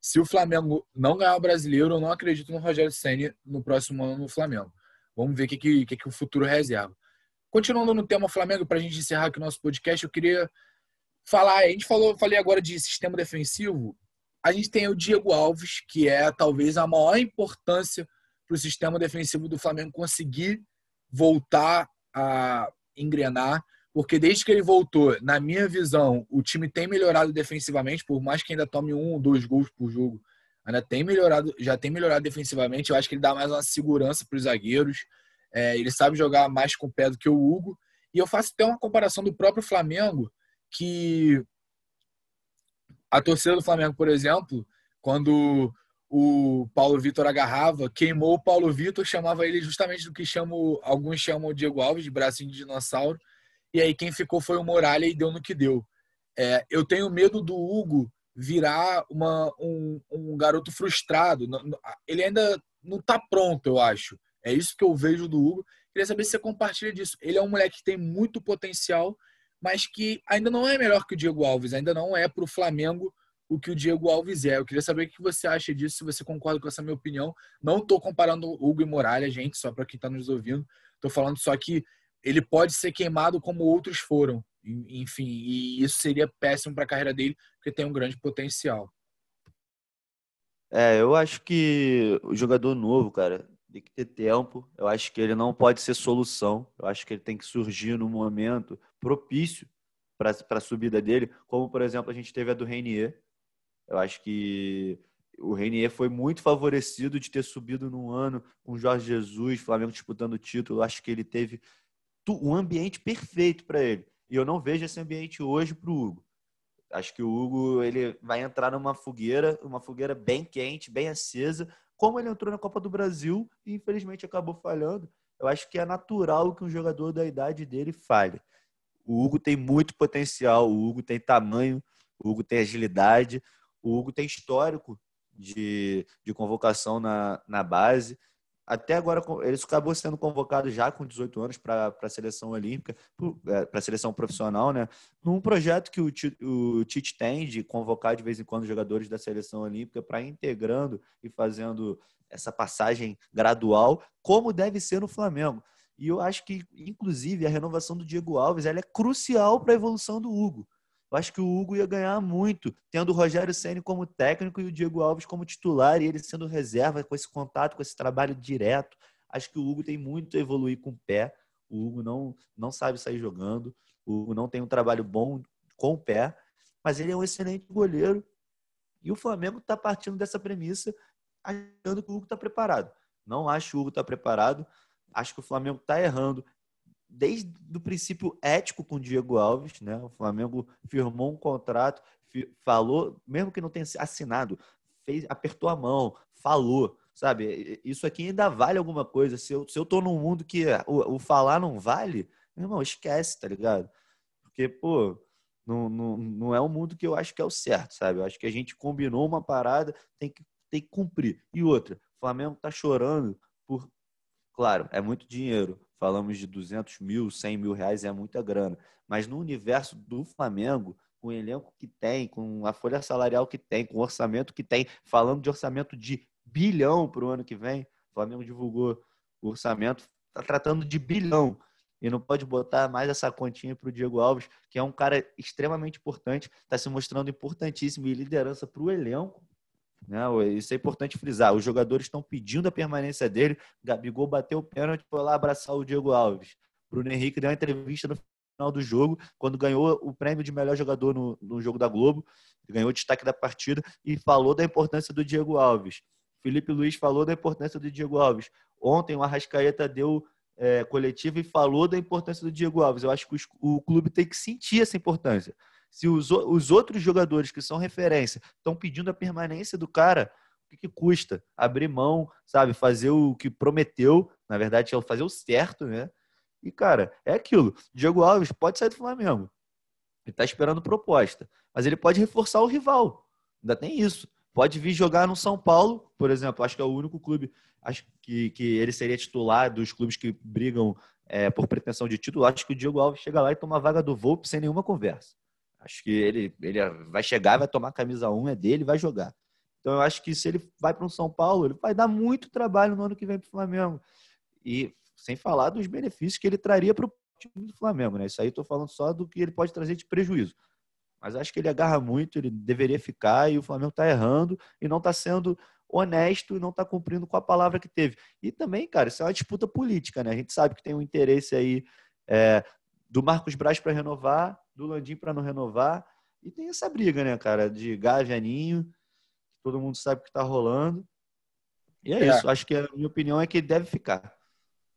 se o Flamengo não ganhar o brasileiro, eu não acredito no Rogério Senna no próximo ano no Flamengo. Vamos ver o que, que, que, o futuro reserva. Continuando no tema Flamengo, para a gente encerrar aqui o nosso podcast, eu queria falar. A gente falou, falei agora de sistema defensivo. A gente tem o Diego Alves, que é talvez a maior importância para o sistema defensivo do Flamengo conseguir voltar a engrenar, porque desde que ele voltou, na minha visão, o time tem melhorado defensivamente, por mais que ainda tome um ou dois gols por jogo, ainda tem melhorado, já tem melhorado defensivamente. Eu acho que ele dá mais uma segurança para os zagueiros. É, ele sabe jogar mais com o pé do que o Hugo. E eu faço até uma comparação do próprio Flamengo, que a torcida do Flamengo, por exemplo, quando o Paulo Vitor agarrava, queimou o Paulo Vitor, chamava ele justamente do que chamo, alguns chamam o Diego Alves, de bracinho de dinossauro. E aí quem ficou foi o Muralha e deu no que deu. É, eu tenho medo do Hugo virar uma, um, um garoto frustrado. Ele ainda não está pronto, eu acho. É isso que eu vejo do Hugo. Queria saber se você compartilha disso. Ele é um moleque que tem muito potencial, mas que ainda não é melhor que o Diego Alves, ainda não é para o Flamengo o que o Diego Alves é. Eu queria saber o que você acha disso, se você concorda com essa minha opinião. Não estou comparando Hugo e Muralha, gente, só para quem está nos ouvindo. Estou falando só que ele pode ser queimado como outros foram. Enfim, e isso seria péssimo para a carreira dele, porque tem um grande potencial. É, eu acho que o jogador novo, cara, tem que ter tempo. Eu acho que ele não pode ser solução. Eu acho que ele tem que surgir no momento propício para a subida dele, como por exemplo a gente teve a do Reinier. Eu acho que o Reinier foi muito favorecido de ter subido num ano com Jorge Jesus, Flamengo disputando o título. Eu acho que ele teve um ambiente perfeito para ele. E eu não vejo esse ambiente hoje para o Hugo. Acho que o Hugo ele vai entrar numa fogueira, uma fogueira bem quente, bem acesa, como ele entrou na Copa do Brasil e infelizmente acabou falhando. Eu acho que é natural que um jogador da idade dele falhe. O Hugo tem muito potencial, o Hugo tem tamanho, o Hugo tem agilidade, o Hugo tem histórico de, de convocação na, na base. Até agora, ele acabou sendo convocado já com 18 anos para a seleção olímpica, é, para a seleção profissional, né? Num projeto que o, o Tite tem de convocar de vez em quando jogadores da seleção olímpica para integrando e fazendo essa passagem gradual, como deve ser no Flamengo. E eu acho que, inclusive, a renovação do Diego Alves ela é crucial para a evolução do Hugo. Eu acho que o Hugo ia ganhar muito, tendo o Rogério Ceni como técnico e o Diego Alves como titular, e ele sendo reserva com esse contato, com esse trabalho direto. Acho que o Hugo tem muito a evoluir com o pé. O Hugo não, não sabe sair jogando, o Hugo não tem um trabalho bom com o pé, mas ele é um excelente goleiro. E o Flamengo está partindo dessa premissa, achando que o Hugo está preparado. Não acho que o Hugo está preparado. Acho que o Flamengo está errando desde o princípio ético com o Diego Alves, né? O Flamengo firmou um contrato, falou, mesmo que não tenha assinado, fez, apertou a mão, falou, sabe? Isso aqui ainda vale alguma coisa. Se eu, se eu tô num mundo que o, o falar não vale, irmão, esquece, tá ligado? Porque, pô, não, não, não é um mundo que eu acho que é o certo, sabe? Eu acho que a gente combinou uma parada, tem que, tem que cumprir. E outra, o Flamengo tá chorando por. Claro, é muito dinheiro falamos de 200 mil, 100 mil reais, é muita grana. Mas no universo do Flamengo, com o elenco que tem, com a folha salarial que tem, com o orçamento que tem, falando de orçamento de bilhão para o ano que vem, o Flamengo divulgou o orçamento, está tratando de bilhão. E não pode botar mais essa continha para o Diego Alves, que é um cara extremamente importante, está se mostrando importantíssimo e liderança para o elenco né? Isso é importante frisar. Os jogadores estão pedindo a permanência dele. Gabigol bateu o pênalti, foi lá abraçar o Diego Alves. Bruno Henrique deu uma entrevista no final do jogo, quando ganhou o prêmio de melhor jogador no, no jogo da Globo, ganhou o destaque da partida e falou da importância do Diego Alves. Felipe Luiz falou da importância do Diego Alves. Ontem o Arrascaeta deu é, e falou da importância do Diego Alves. Eu acho que o clube tem que sentir essa importância. Se os, os outros jogadores que são referência estão pedindo a permanência do cara, o que, que, custa? Abrir mão, sabe? Fazer o que prometeu, na verdade, é fazer o certo, né? E, cara, é aquilo. Diego Alves pode sair do Flamengo. Ele está esperando proposta. Mas ele pode reforçar o rival. Ainda tem isso. Pode vir jogar no São Paulo, por exemplo. Acho que é o único clube Acho que, que ele seria titular dos clubes que brigam é, por pretensão de título. Acho que o Diego Alves chega lá e toma a vaga do Volpe sem nenhuma conversa. Acho que ele, ele vai chegar, vai tomar a camisa 1, é dele, vai jogar. Então eu acho que se ele vai para um São Paulo, ele vai dar muito trabalho no ano que vem para o Flamengo. E sem falar dos benefícios que ele traria para o time do Flamengo, né? Isso aí estou falando só do que ele pode trazer de prejuízo. Mas acho que ele agarra muito, ele deveria ficar e o Flamengo está errando e não está sendo honesto e não está cumprindo com a palavra que teve. E também, cara, isso é uma disputa política, né? A gente sabe que tem um interesse aí é, do Marcos Braz para renovar, do Landim para não renovar. E tem essa briga, né, cara, de Gávea Ninho, todo mundo sabe o que está rolando. E é, é, isso, acho que a minha opinião é que ele deve ficar.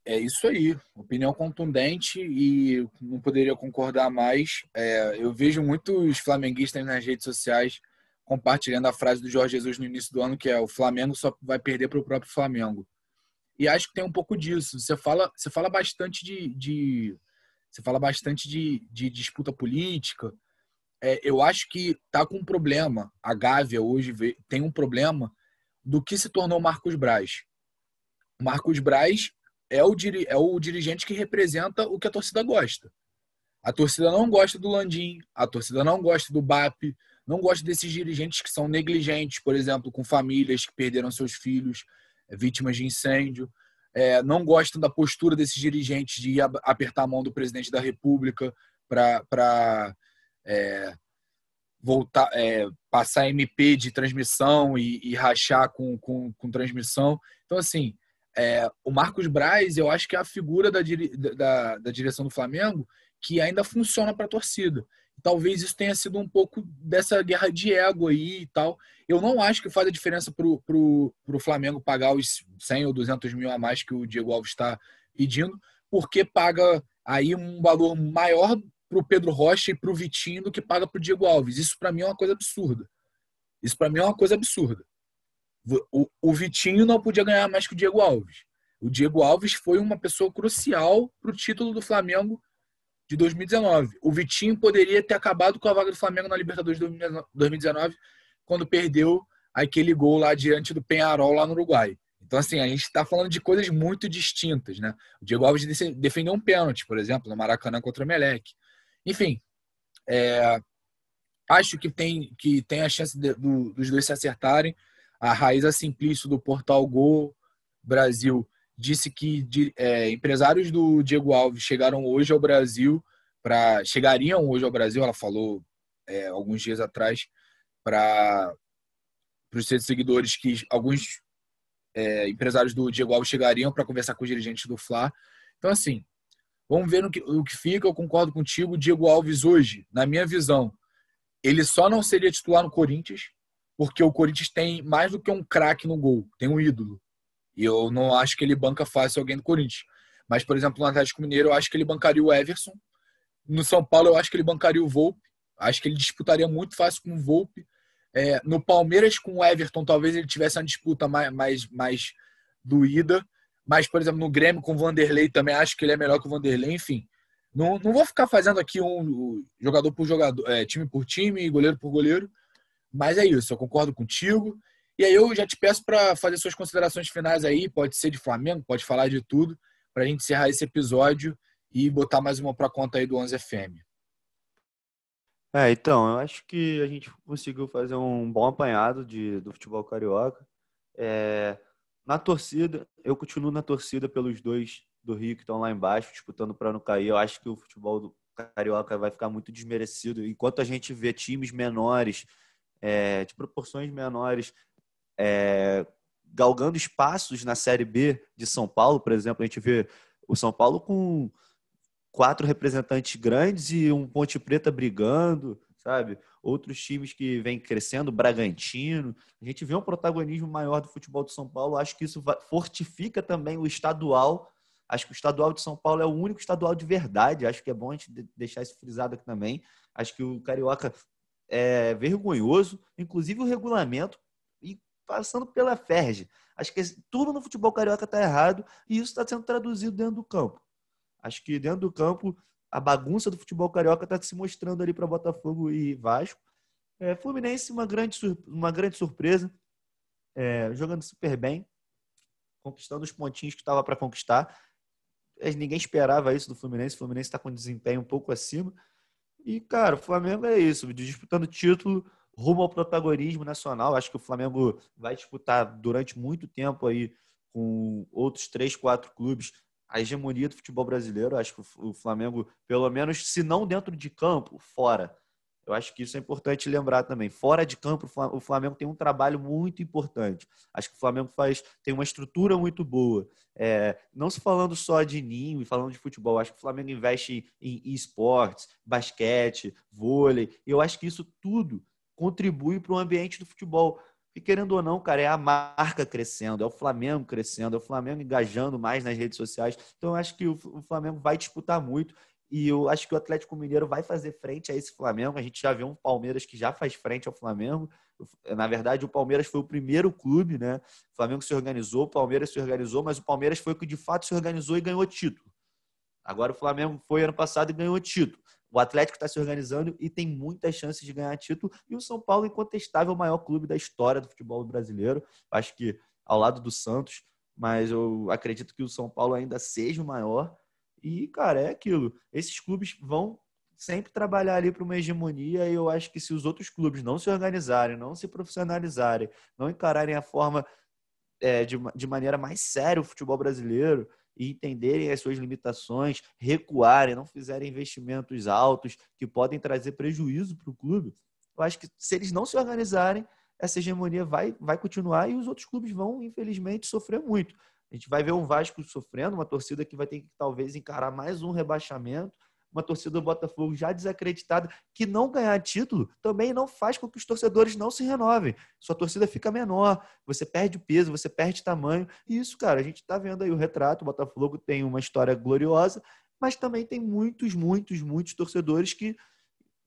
É isso aí, opinião contundente e não poderia concordar mais. É, eu vejo muitos flamenguistas nas redes sociais compartilhando a frase do Jorge Jesus no início do ano, que é o Flamengo só vai perder para o próprio Flamengo. E acho que tem um pouco disso. Você fala, você fala bastante de, de você fala bastante de, de disputa política. É, eu acho que tá com um problema. A Gávea hoje tem um problema do que se tornou Marcos Braz. Marcos Braz é o, é o dirigente que representa o que a torcida gosta. A torcida não gosta do Landim, a torcida não gosta do BAP, não gosto desses dirigentes que são negligentes, por exemplo, com famílias que perderam seus filhos, é, vítimas de incêndio. É, não gostam da postura desses dirigentes de ir apertar a mão do presidente da República para é, voltar, é, passar MP de transmissão e, e rachar com, com, com, transmissão. Então, assim, é, o Marcos Braz, eu acho que é a figura da, da, da direção do Flamengo que ainda funciona para a torcida talvez isso tenha sido um pouco dessa guerra de ego aí e tal. Eu não acho que faz a diferença para o Flamengo pagar os 100 ou 200 mil a mais que o Diego Alves está pedindo, porque paga aí um valor maior para o Pedro Rocha e para o Vitinho do que paga para o Diego Alves. Isso para mim é uma coisa absurda. Isso para mim é uma coisa absurda. O, o Vitinho não podia ganhar mais que o Diego Alves. O Diego Alves foi uma pessoa crucial para o título do Flamengo de 2019. O Vitinho poderia ter acabado com a vaga do Flamengo na Libertadores de 2019, quando perdeu aquele gol lá diante do Penharol, lá no Uruguai. Então, assim, a gente está falando de coisas muito distintas, né? O Diego Alves defendeu um pênalti, por exemplo, no Maracanã contra o Melec. Enfim, é, acho que tem, que tem a chance de, do, dos dois se acertarem. A Raíza Simplício do Portal Gol Brasil disse que é, empresários do Diego Alves chegaram hoje ao Brasil para chegariam hoje ao Brasil. Ela falou é, alguns dias atrás para os seus seguidores que alguns é, empresários do Diego Alves chegariam para conversar com os dirigentes do Fla. Então assim, vamos ver no que, o que fica. Eu concordo contigo. Diego Alves hoje, na minha visão, ele só não seria titular no Corinthians porque o Corinthians tem mais do que um craque no gol, tem um ídolo. E eu não acho que ele banca fácil alguém do Corinthians. Mas, por exemplo, no Atlético Mineiro, eu acho que ele bancaria o Everson. No São Paulo, eu acho que ele bancaria o Volpe. Acho que ele disputaria muito fácil com o Volpe. É, no Palmeiras, com o Everton, talvez ele tivesse uma disputa mais, mais, mais doída. Mas, por exemplo, no Grêmio, com o Vanderlei, também acho que ele é melhor que o Vanderlei. Enfim, não, não vou ficar fazendo aqui um jogador por jogador, é, time por time, goleiro por goleiro. Mas é isso, eu concordo contigo. E aí eu já te peço para fazer suas considerações finais aí, pode ser de Flamengo, pode falar de tudo, para a gente encerrar esse episódio e botar mais uma para conta aí do 11 FM. É, então, eu acho que a gente conseguiu fazer um bom apanhado de, do futebol carioca. É, na torcida, eu continuo na torcida pelos dois do Rio que estão lá embaixo, disputando para não cair. Eu acho que o futebol do carioca vai ficar muito desmerecido. Enquanto a gente vê times menores, é, de proporções menores, é, galgando espaços na Série B de São Paulo, por exemplo. A gente vê o São Paulo com quatro representantes grandes e um Ponte Preta brigando, sabe? Outros times que vêm crescendo, Bragantino. A gente vê um protagonismo maior do futebol de São Paulo. Acho que isso fortifica também o estadual. Acho que o estadual de São Paulo é o único estadual de verdade. Acho que é bom a gente deixar isso frisado aqui também. Acho que o Carioca é vergonhoso. Inclusive o regulamento passando pela Ferge. Acho que tudo no futebol carioca está errado e isso está sendo traduzido dentro do campo. Acho que dentro do campo a bagunça do futebol carioca está se mostrando ali para Botafogo e Vasco. É, Fluminense, uma grande, uma grande surpresa, é, jogando super bem. conquistando os pontinhos que estava para conquistar. Ninguém esperava isso do Fluminense. O Fluminense está com desempenho um pouco acima. E, cara, o Flamengo é isso, disputando título rumo ao protagonismo nacional. Acho que o Flamengo vai disputar durante muito tempo aí com outros três, quatro clubes a hegemonia do futebol brasileiro. Acho que o Flamengo, pelo menos, se não dentro de campo, fora. Eu acho que isso é importante lembrar também. Fora de campo, o Flamengo tem um trabalho muito importante. Acho que o Flamengo faz tem uma estrutura muito boa. É, não se falando só de ninho e falando de futebol, acho que o Flamengo investe em esportes, basquete, vôlei. Eu acho que isso tudo contribui para o ambiente do futebol. E querendo ou não, cara, é a marca crescendo, é o Flamengo crescendo, é o Flamengo engajando mais nas redes sociais. Então, eu acho que o Flamengo vai disputar muito. E eu acho que o Atlético Mineiro vai fazer frente a esse Flamengo. A gente já viu um Palmeiras que já faz frente ao Flamengo. Na verdade, o Palmeiras foi o primeiro clube, né? O Flamengo se organizou, o Palmeiras se organizou, mas o Palmeiras foi o que de fato se organizou e ganhou título. Agora o Flamengo foi ano passado e ganhou título. O Atlético está se organizando e tem muitas chances de ganhar título. E o São Paulo, incontestável, é o maior clube da história do futebol brasileiro. Acho que ao lado do Santos, mas eu acredito que o São Paulo ainda seja o maior. E, cara, é aquilo. Esses clubes vão sempre trabalhar ali para uma hegemonia e eu acho que se os outros clubes não se organizarem, não se profissionalizarem, não encararem a forma é, de, de maneira mais séria o futebol brasileiro, e entenderem as suas limitações, recuarem, não fizerem investimentos altos que podem trazer prejuízo para o clube, eu acho que se eles não se organizarem, essa hegemonia vai, vai continuar e os outros clubes vão, infelizmente, sofrer muito. A gente vai ver um Vasco sofrendo, uma torcida que vai ter que talvez encarar mais um rebaixamento, uma torcida do Botafogo já desacreditada, que não ganhar título também não faz com que os torcedores não se renovem. Sua torcida fica menor, você perde peso, você perde tamanho. E isso, cara, a gente está vendo aí o retrato. O Botafogo tem uma história gloriosa, mas também tem muitos, muitos, muitos torcedores que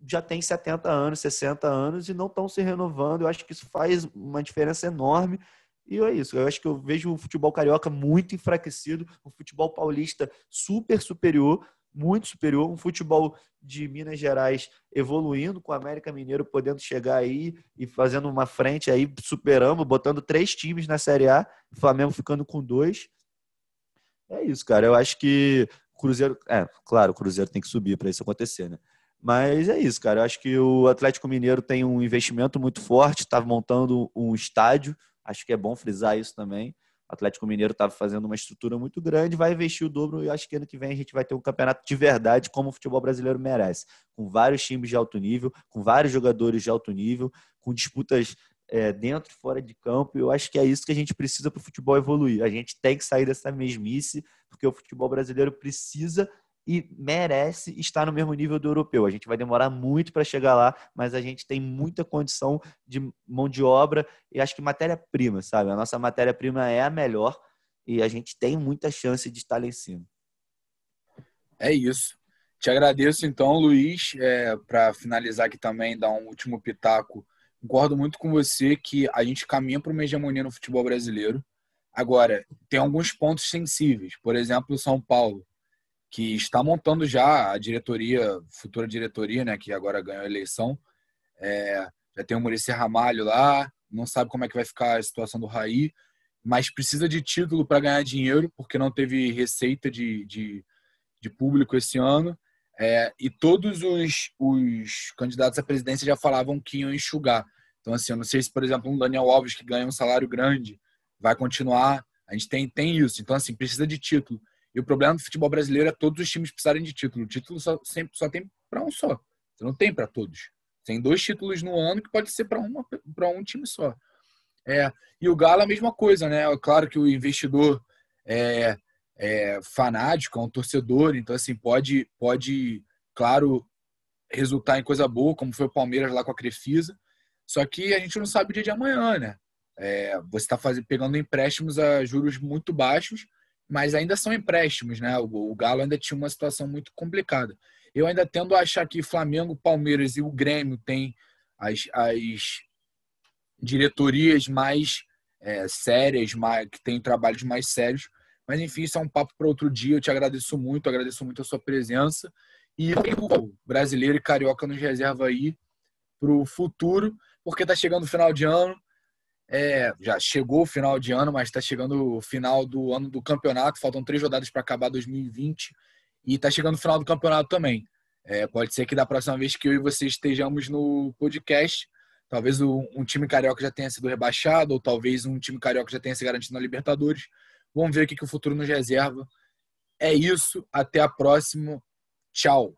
já têm 70 anos, 60 anos e não estão se renovando. Eu acho que isso faz uma diferença enorme. E é isso. Eu acho que eu vejo o futebol carioca muito enfraquecido, o futebol paulista super superior muito superior, um futebol de Minas Gerais evoluindo, com o América Mineiro podendo chegar aí e fazendo uma frente aí, superando, botando três times na Série A, o Flamengo ficando com dois. É isso, cara. Eu acho que o Cruzeiro. É, claro, o Cruzeiro tem que subir para isso acontecer, né? Mas é isso, cara. Eu acho que o Atlético Mineiro tem um investimento muito forte, está montando um estádio. Acho que é bom frisar isso também. Atlético Mineiro estava fazendo uma estrutura muito grande, vai investir o dobro e acho que ano que vem a gente vai ter um campeonato de verdade como o futebol brasileiro merece, com vários times de alto nível, com vários jogadores de alto nível, com disputas é, dentro e fora de campo. Eu acho que é isso que a gente precisa para o futebol evoluir. A gente tem que sair dessa mesmice, porque o futebol brasileiro precisa e merece estar no mesmo nível do europeu. A gente vai demorar muito para chegar lá, mas a gente tem muita condição de mão de obra e acho que matéria-prima, sabe? A nossa matéria-prima é a melhor e a gente tem muita chance de estar lá em cima. É isso. Te agradeço então, Luiz, é, para finalizar aqui também, dar um último pitaco. Concordo muito com você que a gente caminha para uma hegemonia no futebol brasileiro. Agora, tem alguns pontos sensíveis. Por exemplo, o São Paulo que está montando já a diretoria, futura diretoria, né, que agora ganhou a eleição. É, já tem o Muricy Ramalho lá, não sabe como é que vai ficar a situação do Raí, mas precisa de título para ganhar dinheiro, porque não teve receita de, de, de público esse ano. É, e todos os, os candidatos à presidência já falavam que iam enxugar. Então, assim, eu não sei se, por exemplo, um Daniel Alves que ganha um salário grande vai continuar. A gente tem, tem isso. Então, assim, precisa de título. E o problema do futebol brasileiro é todos os times precisarem de título. O título só, sempre, só tem para um só. Você não tem para todos. Tem dois títulos no ano que pode ser para um time só. É, e o Galo é a mesma coisa, né? É claro que o investidor é, é fanático, é um torcedor, então assim pode, pode, claro, resultar em coisa boa, como foi o Palmeiras lá com a Crefisa. Só que a gente não sabe o dia de amanhã, né? É, você está pegando empréstimos a juros muito baixos mas ainda são empréstimos, né? O, o Galo ainda tinha uma situação muito complicada. Eu ainda tendo a achar que Flamengo, Palmeiras e o Grêmio têm as, as diretorias mais é, sérias, mais, que têm trabalhos mais sérios. Mas enfim, isso é um papo para outro dia. Eu te agradeço muito, agradeço muito a sua presença. E o brasileiro e carioca nos reserva aí para o futuro, porque está chegando o final de ano. É, já chegou o final de ano, mas está chegando o final do ano do campeonato. Faltam três rodadas para acabar 2020 e está chegando o final do campeonato também. É, pode ser que da próxima vez que eu e você estejamos no podcast, talvez um time carioca já tenha sido rebaixado, ou talvez um time carioca já tenha se garantido na Libertadores. Vamos ver o que, que o futuro nos reserva. É isso. Até a próxima. Tchau.